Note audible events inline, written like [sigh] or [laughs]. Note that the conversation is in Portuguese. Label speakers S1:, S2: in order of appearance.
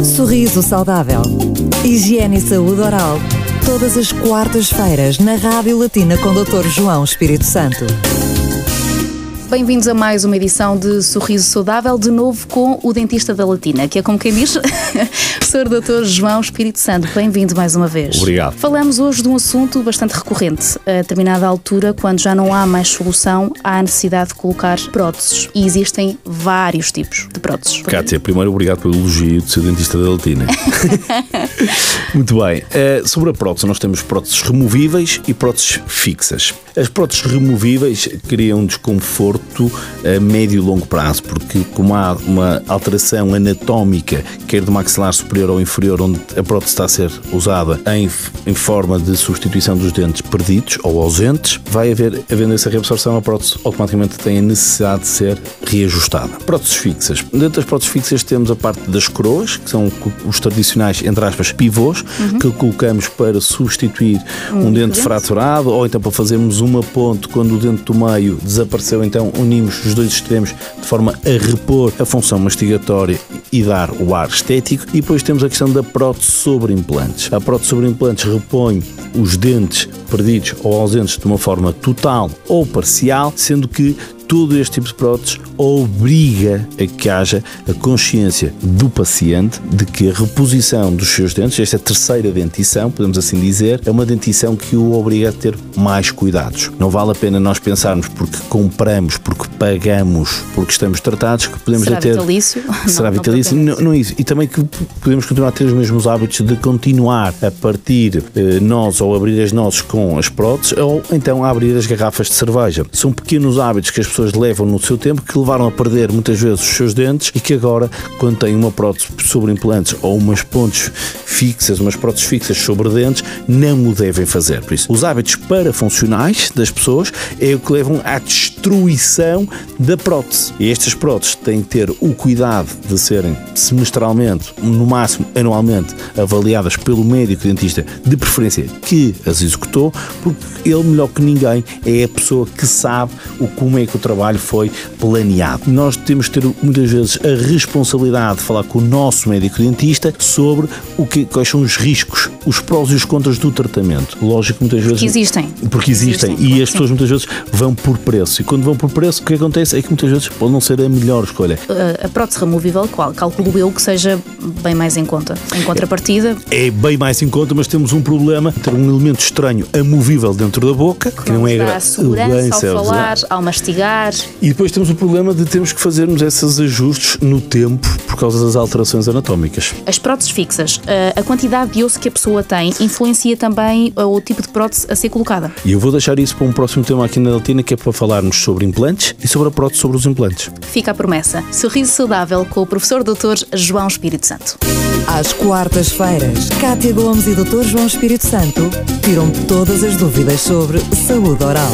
S1: Sorriso saudável. Higiene e saúde oral. Todas as quartas-feiras na Rádio Latina com Dr. João Espírito Santo.
S2: Bem-vindos a mais uma edição de Sorriso Saudável, de novo com o dentista da Latina, que é como quem diz, [laughs] Sr. Dr. João Espírito Santo. Bem-vindo mais uma vez.
S3: Obrigado.
S2: Falamos hoje de um assunto bastante recorrente. A determinada altura, quando já não há mais solução, há a necessidade de colocar próteses. E existem vários tipos de próteses.
S3: Cátia, primeiro obrigado pelo elogio de ser dentista da Latina. [laughs] Muito bem. Uh, sobre a prótese, nós temos próteses removíveis e próteses fixas. As próteses removíveis criam desconforto a médio e longo prazo, porque como há uma alteração anatómica, quer do maxilar superior ou inferior, onde a prótese está a ser usada em, em forma de substituição dos dentes perdidos ou ausentes, vai haver, havendo essa reabsorção, a prótese automaticamente tem a necessidade de ser reajustada. Próteses fixas. Dentro das próteses fixas temos a parte das coroas, que são os tradicionais, entre aspas, pivôs, uhum. que colocamos para substituir um, um dente fraturado ou então para fazermos uma ponte quando o dente do meio desapareceu, então unimos os dois extremos de forma a repor a função mastigatória e dar o ar estético. E depois temos a questão da prótese sobre implantes. A prótese sobre implantes repõe os dentes perdidos ou ausentes de uma forma total ou parcial, sendo que todo este tipo de próteses obriga a que haja a consciência do paciente de que a reposição dos seus dentes, esta terceira dentição, podemos assim dizer, é uma dentição que o obriga a ter mais cuidados. Não vale a pena nós pensarmos porque compramos, porque pagamos, porque estamos tratados, que podemos
S2: será
S3: ter.
S2: Vitalício? [laughs]
S3: Será
S2: não,
S3: vitalício? Não, não, é isso. E também que podemos continuar a ter os mesmos hábitos de continuar a partir eh, nós ou abrir as nozes com as próteses ou então a abrir as garrafas de cerveja. São pequenos hábitos que as pessoas levam no seu tempo que levaram a perder muitas vezes os seus dentes e que agora, quando têm uma prótese sobre implantes ou umas pontes fixas, umas próteses fixas sobre dentes, não o devem fazer. Por isso, os hábitos parafuncionais das pessoas é o que levam à destruição da prótese. E estas próteses têm que ter o cuidado de serem semestralmente, no máximo anualmente, avaliadas pelo médico dentista, de preferência que as executou, porque ele, melhor que ninguém, é a pessoa que sabe o como é que o trabalho foi planeado. Nós temos que ter muitas vezes a responsabilidade de falar com o nosso médico dentista sobre o que, quais são os riscos, os prós e os contras do tratamento. Lógico que muitas vezes.
S2: Porque existem.
S3: Porque existem. existem e as pessoas muitas vezes vão por preço. E quando vão por preço, o que acontece é que muitas vezes pode não ser a melhor escolha.
S2: A prótese removível, qual? Calculo eu que seja bem mais em conta. Em contrapartida.
S3: É bem mais em conta, mas temos um problema: ter um elemento estranho amovível dentro da boca, que,
S2: que
S3: não é
S2: a segurança ao falar, ao mastigar.
S3: E depois temos o problema de termos que fazermos esses ajustes no tempo por causa das alterações anatómicas.
S2: As próteses fixas, eh, a quantidade de osso que a pessoa tem influencia também o tipo de prótese a ser colocada.
S3: E eu vou deixar isso para um próximo tema aqui na Latina, que é para falarmos sobre implantes e sobre a prótese sobre os implantes.
S2: Fica a promessa. Sorriso saudável com o professor Dr. João Espírito Santo.
S1: Às quartas-feiras, Cátia Gomes e Dr. João Espírito Santo tiram todas as dúvidas sobre saúde oral.